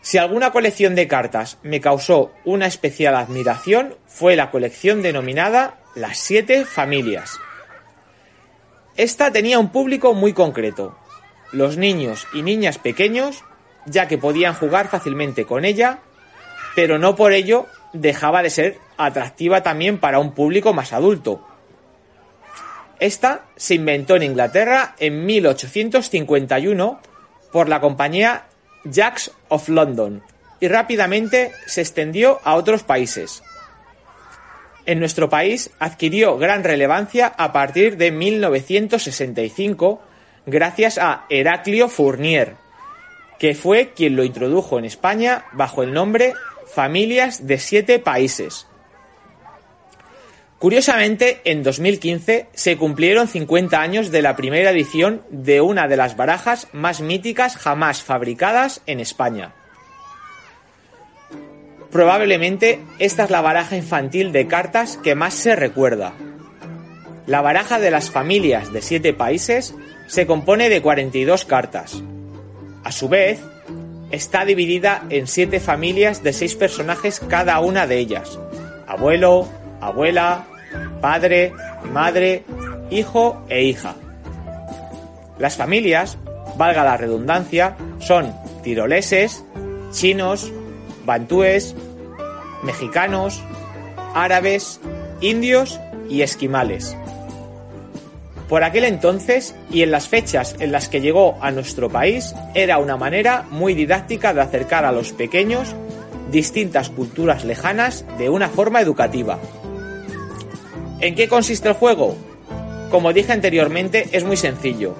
Si alguna colección de cartas me causó una especial admiración fue la colección denominada Las Siete Familias. Esta tenía un público muy concreto, los niños y niñas pequeños ya que podían jugar fácilmente con ella, pero no por ello dejaba de ser atractiva también para un público más adulto. Esta se inventó en Inglaterra en 1851 por la compañía Jacks of London y rápidamente se extendió a otros países. En nuestro país adquirió gran relevancia a partir de 1965 gracias a Heraclio Fournier, que fue quien lo introdujo en España bajo el nombre Familias de Siete Países. Curiosamente, en 2015 se cumplieron 50 años de la primera edición de una de las barajas más míticas jamás fabricadas en España. Probablemente esta es la baraja infantil de cartas que más se recuerda. La baraja de las familias de siete países se compone de 42 cartas, a su vez, está dividida en siete familias de seis personajes cada una de ellas. Abuelo, abuela, padre, madre, hijo e hija. Las familias, valga la redundancia, son tiroleses, chinos, bantúes, mexicanos, árabes, indios y esquimales. Por aquel entonces y en las fechas en las que llegó a nuestro país, era una manera muy didáctica de acercar a los pequeños distintas culturas lejanas de una forma educativa. ¿En qué consiste el juego? Como dije anteriormente, es muy sencillo.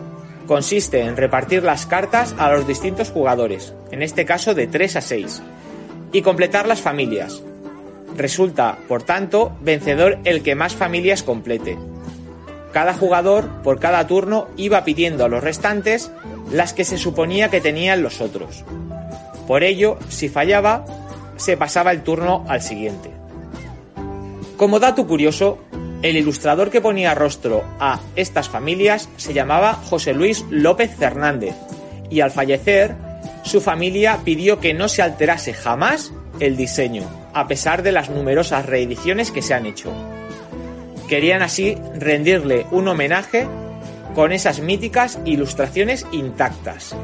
Consiste en repartir las cartas a los distintos jugadores, en este caso de 3 a 6, y completar las familias. Resulta, por tanto, vencedor el que más familias complete. Cada jugador, por cada turno, iba pidiendo a los restantes las que se suponía que tenían los otros. Por ello, si fallaba, se pasaba el turno al siguiente. Como dato curioso, el ilustrador que ponía rostro a estas familias se llamaba José Luis López Fernández y al fallecer, su familia pidió que no se alterase jamás el diseño, a pesar de las numerosas reediciones que se han hecho. Querían así rendirle un homenaje con esas míticas ilustraciones intactas.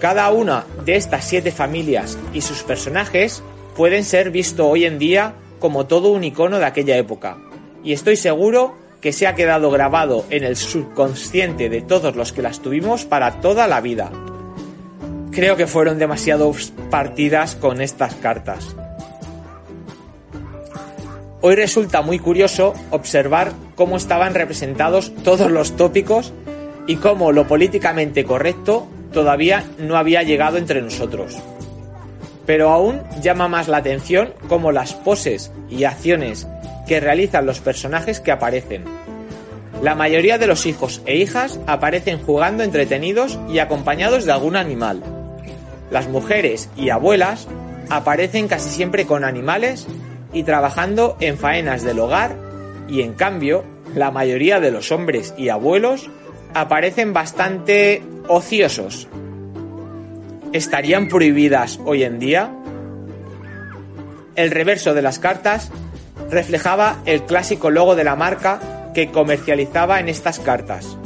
Cada una de estas siete familias y sus personajes pueden ser visto hoy en día como todo un icono de aquella época, y estoy seguro que se ha quedado grabado en el subconsciente de todos los que las tuvimos para toda la vida. Creo que fueron demasiadas partidas con estas cartas. Hoy resulta muy curioso observar cómo estaban representados todos los tópicos y cómo lo políticamente correcto todavía no había llegado entre nosotros. Pero aún llama más la atención cómo las poses y acciones que realizan los personajes que aparecen. La mayoría de los hijos e hijas aparecen jugando entretenidos y acompañados de algún animal. Las mujeres y abuelas aparecen casi siempre con animales y trabajando en faenas del hogar y en cambio la mayoría de los hombres y abuelos aparecen bastante ociosos. ¿Estarían prohibidas hoy en día? El reverso de las cartas reflejaba el clásico logo de la marca que comercializaba en estas cartas.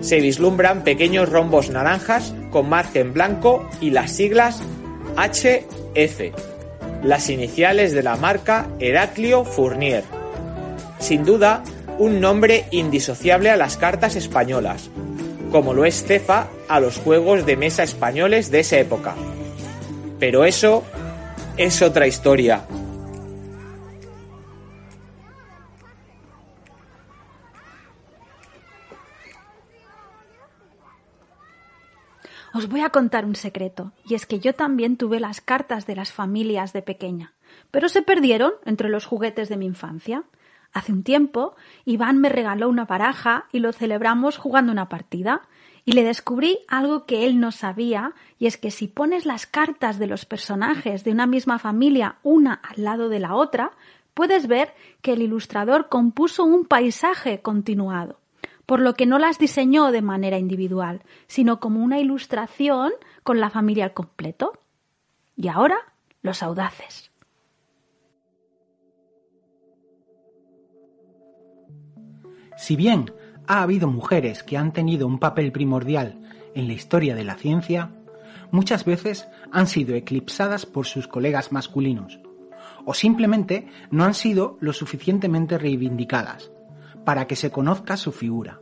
Se vislumbran pequeños rombos naranjas con margen blanco y las siglas HF, las iniciales de la marca Heraclio Fournier. Sin duda, un nombre indisociable a las cartas españolas, como lo es Cefa a los juegos de mesa españoles de esa época. Pero eso es otra historia. Os voy a contar un secreto, y es que yo también tuve las cartas de las familias de pequeña, pero se perdieron entre los juguetes de mi infancia. Hace un tiempo, Iván me regaló una baraja y lo celebramos jugando una partida, y le descubrí algo que él no sabía, y es que si pones las cartas de los personajes de una misma familia una al lado de la otra, puedes ver que el ilustrador compuso un paisaje continuado por lo que no las diseñó de manera individual, sino como una ilustración con la familia al completo. Y ahora, los audaces. Si bien ha habido mujeres que han tenido un papel primordial en la historia de la ciencia, muchas veces han sido eclipsadas por sus colegas masculinos, o simplemente no han sido lo suficientemente reivindicadas, para que se conozca su figura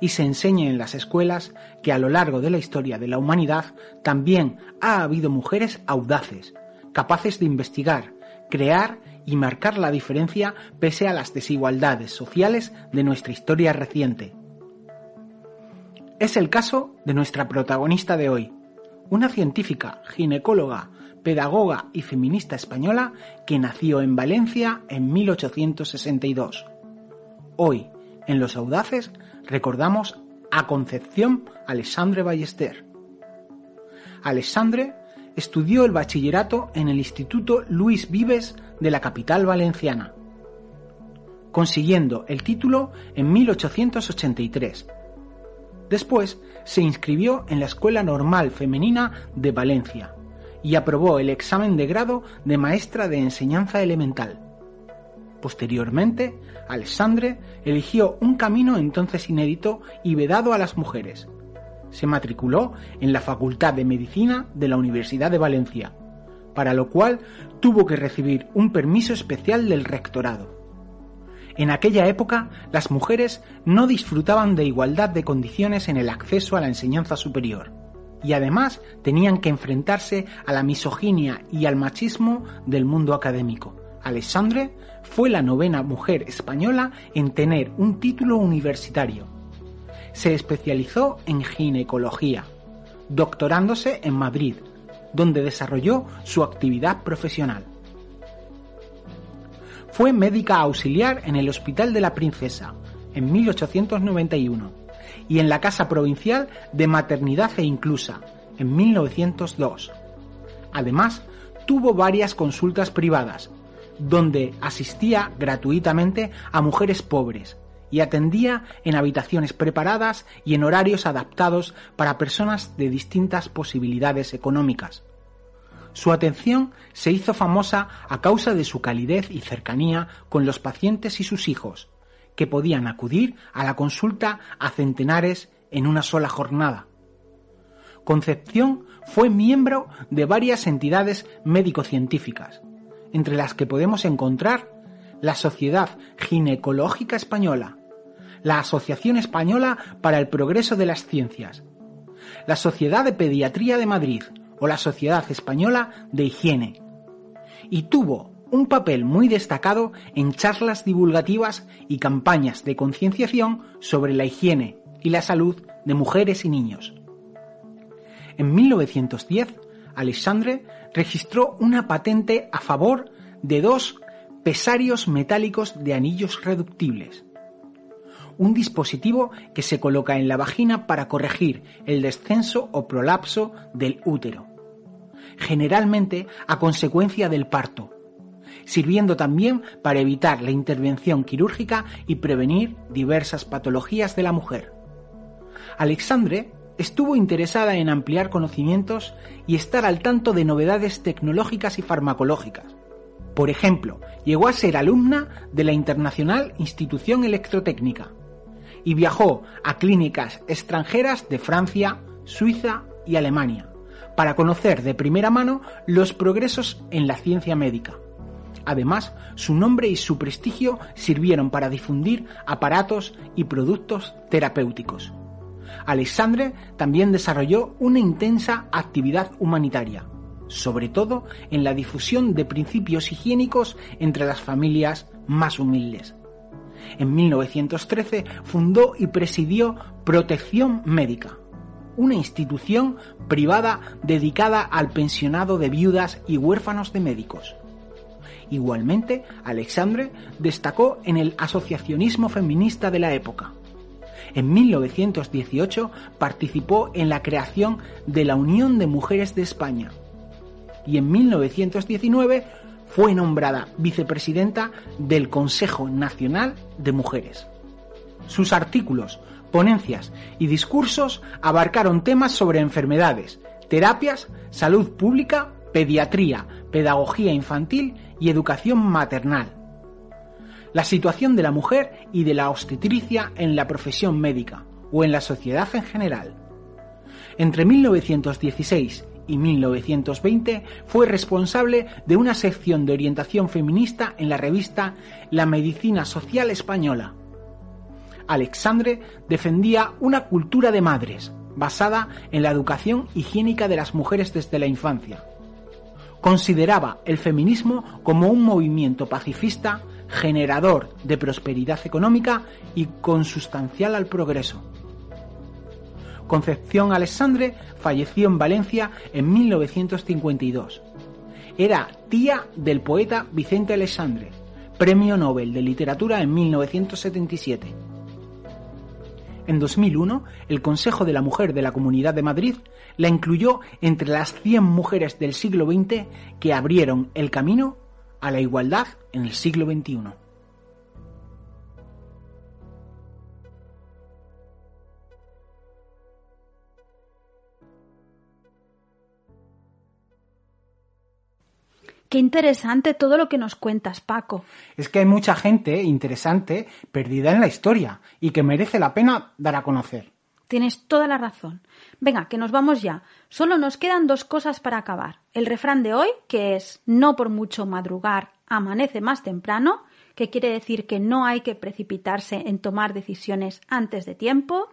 y se enseñe en las escuelas que a lo largo de la historia de la humanidad también ha habido mujeres audaces, capaces de investigar, crear y marcar la diferencia pese a las desigualdades sociales de nuestra historia reciente. Es el caso de nuestra protagonista de hoy, una científica, ginecóloga, pedagoga y feminista española que nació en Valencia en 1862. Hoy, en Los Audaces, recordamos a Concepción Alexandre Ballester. Alexandre estudió el bachillerato en el Instituto Luis Vives de la capital valenciana, consiguiendo el título en 1883. Después se inscribió en la Escuela Normal Femenina de Valencia y aprobó el examen de grado de maestra de enseñanza elemental. Posteriormente, Alexandre eligió un camino entonces inédito y vedado a las mujeres. Se matriculó en la Facultad de Medicina de la Universidad de Valencia, para lo cual tuvo que recibir un permiso especial del rectorado. En aquella época, las mujeres no disfrutaban de igualdad de condiciones en el acceso a la enseñanza superior, y además tenían que enfrentarse a la misoginia y al machismo del mundo académico. Alexandre fue la novena mujer española en tener un título universitario. Se especializó en ginecología, doctorándose en Madrid, donde desarrolló su actividad profesional. Fue médica auxiliar en el Hospital de la Princesa en 1891 y en la Casa Provincial de Maternidad e Inclusa en 1902. Además, tuvo varias consultas privadas donde asistía gratuitamente a mujeres pobres y atendía en habitaciones preparadas y en horarios adaptados para personas de distintas posibilidades económicas. Su atención se hizo famosa a causa de su calidez y cercanía con los pacientes y sus hijos, que podían acudir a la consulta a centenares en una sola jornada. Concepción fue miembro de varias entidades médico-científicas, entre las que podemos encontrar la Sociedad Ginecológica Española, la Asociación Española para el Progreso de las Ciencias, la Sociedad de Pediatría de Madrid o la Sociedad Española de Higiene, y tuvo un papel muy destacado en charlas divulgativas y campañas de concienciación sobre la higiene y la salud de mujeres y niños. En 1910, Alexandre registró una patente a favor de dos pesarios metálicos de anillos reductibles. Un dispositivo que se coloca en la vagina para corregir el descenso o prolapso del útero, generalmente a consecuencia del parto, sirviendo también para evitar la intervención quirúrgica y prevenir diversas patologías de la mujer. Alexandre estuvo interesada en ampliar conocimientos y estar al tanto de novedades tecnológicas y farmacológicas. Por ejemplo, llegó a ser alumna de la Internacional Institución Electrotécnica y viajó a clínicas extranjeras de Francia, Suiza y Alemania para conocer de primera mano los progresos en la ciencia médica. Además, su nombre y su prestigio sirvieron para difundir aparatos y productos terapéuticos. Alexandre también desarrolló una intensa actividad humanitaria, sobre todo en la difusión de principios higiénicos entre las familias más humildes. En 1913 fundó y presidió Protección Médica, una institución privada dedicada al pensionado de viudas y huérfanos de médicos. Igualmente, Alexandre destacó en el asociacionismo feminista de la época, en 1918 participó en la creación de la Unión de Mujeres de España y en 1919 fue nombrada vicepresidenta del Consejo Nacional de Mujeres. Sus artículos, ponencias y discursos abarcaron temas sobre enfermedades, terapias, salud pública, pediatría, pedagogía infantil y educación maternal la situación de la mujer y de la obstetricia en la profesión médica o en la sociedad en general. Entre 1916 y 1920 fue responsable de una sección de orientación feminista en la revista La Medicina Social Española. Alexandre defendía una cultura de madres, basada en la educación higiénica de las mujeres desde la infancia. Consideraba el feminismo como un movimiento pacifista generador de prosperidad económica y consustancial al progreso. Concepción Alexandre falleció en Valencia en 1952. Era tía del poeta Vicente Alexandre, Premio Nobel de Literatura en 1977. En 2001, el Consejo de la Mujer de la Comunidad de Madrid la incluyó entre las 100 mujeres del siglo XX que abrieron el camino a la igualdad en el siglo XXI. Qué interesante todo lo que nos cuentas, Paco. Es que hay mucha gente interesante perdida en la historia y que merece la pena dar a conocer. Tienes toda la razón. Venga, que nos vamos ya. Solo nos quedan dos cosas para acabar. El refrán de hoy, que es no por mucho madrugar, amanece más temprano, que quiere decir que no hay que precipitarse en tomar decisiones antes de tiempo.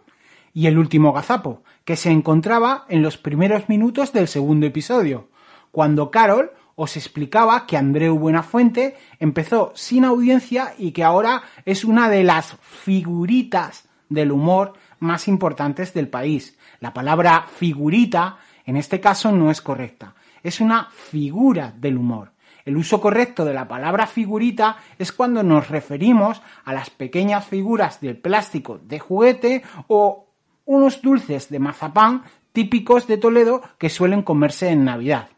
Y el último gazapo, que se encontraba en los primeros minutos del segundo episodio, cuando Carol os explicaba que Andreu Buenafuente empezó sin audiencia y que ahora es una de las figuritas del humor más importantes del país. La palabra figurita en este caso no es correcta, es una figura del humor. El uso correcto de la palabra figurita es cuando nos referimos a las pequeñas figuras de plástico de juguete o unos dulces de mazapán típicos de Toledo que suelen comerse en Navidad.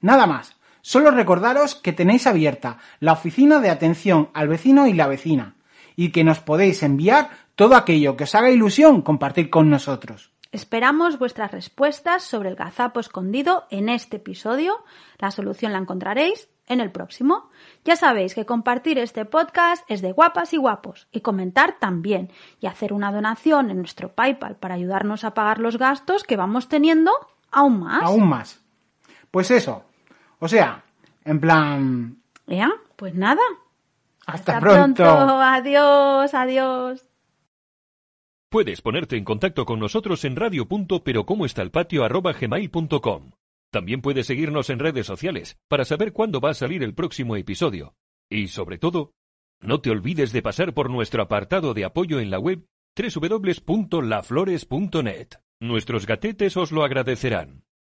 Nada más, solo recordaros que tenéis abierta la oficina de atención al vecino y la vecina y que nos podéis enviar todo aquello que os haga ilusión compartir con nosotros. Esperamos vuestras respuestas sobre el gazapo escondido en este episodio. La solución la encontraréis en el próximo. Ya sabéis que compartir este podcast es de guapas y guapos y comentar también y hacer una donación en nuestro PayPal para ayudarnos a pagar los gastos que vamos teniendo aún más. Aún más. Pues eso. O sea, en plan... ¿Ya? Pues nada. Hasta, pronto. Adiós, adiós. Puedes ponerte en contacto con nosotros en radio.perocomoestalpatio.gmail.com. También puedes seguirnos en redes sociales para saber cuándo va a salir el próximo episodio. Y sobre todo, no te olvides de pasar por nuestro apartado de apoyo en la web www.laflores.net. Nuestros gatetes os lo agradecerán.